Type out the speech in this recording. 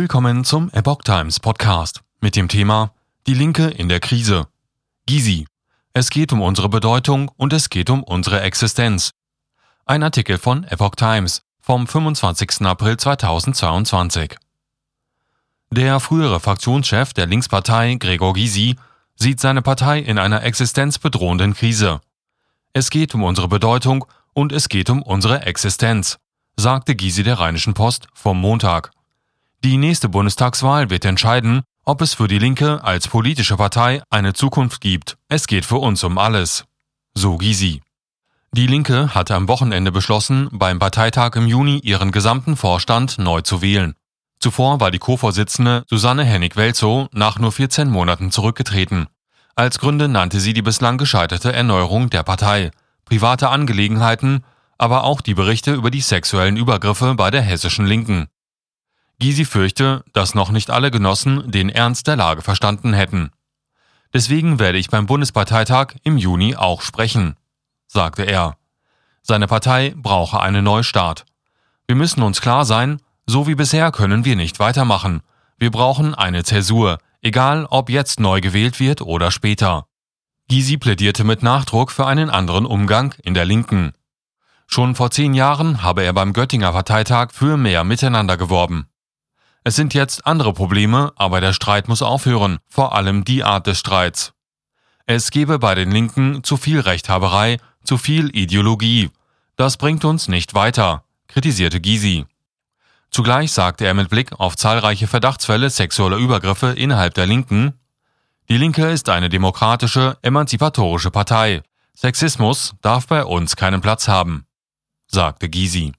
Willkommen zum Epoch Times Podcast mit dem Thema Die Linke in der Krise. Gysi. Es geht um unsere Bedeutung und es geht um unsere Existenz. Ein Artikel von Epoch Times vom 25. April 2022. Der frühere Fraktionschef der Linkspartei, Gregor Gysi, sieht seine Partei in einer existenzbedrohenden Krise. Es geht um unsere Bedeutung und es geht um unsere Existenz, sagte Gysi der Rheinischen Post vom Montag. Die nächste Bundestagswahl wird entscheiden, ob es für die Linke als politische Partei eine Zukunft gibt. Es geht für uns um alles. So Gysi. Die Linke hatte am Wochenende beschlossen, beim Parteitag im Juni ihren gesamten Vorstand neu zu wählen. Zuvor war die Co-Vorsitzende Susanne Hennig-Welzow nach nur 14 Monaten zurückgetreten. Als Gründe nannte sie die bislang gescheiterte Erneuerung der Partei, private Angelegenheiten, aber auch die Berichte über die sexuellen Übergriffe bei der hessischen Linken. Gysi fürchte, dass noch nicht alle Genossen den Ernst der Lage verstanden hätten. Deswegen werde ich beim Bundesparteitag im Juni auch sprechen, sagte er. Seine Partei brauche einen Neustart. Wir müssen uns klar sein, so wie bisher können wir nicht weitermachen. Wir brauchen eine Zäsur, egal ob jetzt neu gewählt wird oder später. Gysi plädierte mit Nachdruck für einen anderen Umgang in der Linken. Schon vor zehn Jahren habe er beim Göttinger Parteitag für mehr Miteinander geworben. Es sind jetzt andere Probleme, aber der Streit muss aufhören, vor allem die Art des Streits. Es gebe bei den Linken zu viel Rechthaberei, zu viel Ideologie. Das bringt uns nicht weiter, kritisierte Gysi. Zugleich sagte er mit Blick auf zahlreiche Verdachtsfälle sexueller Übergriffe innerhalb der Linken, die Linke ist eine demokratische, emanzipatorische Partei. Sexismus darf bei uns keinen Platz haben, sagte Gysi.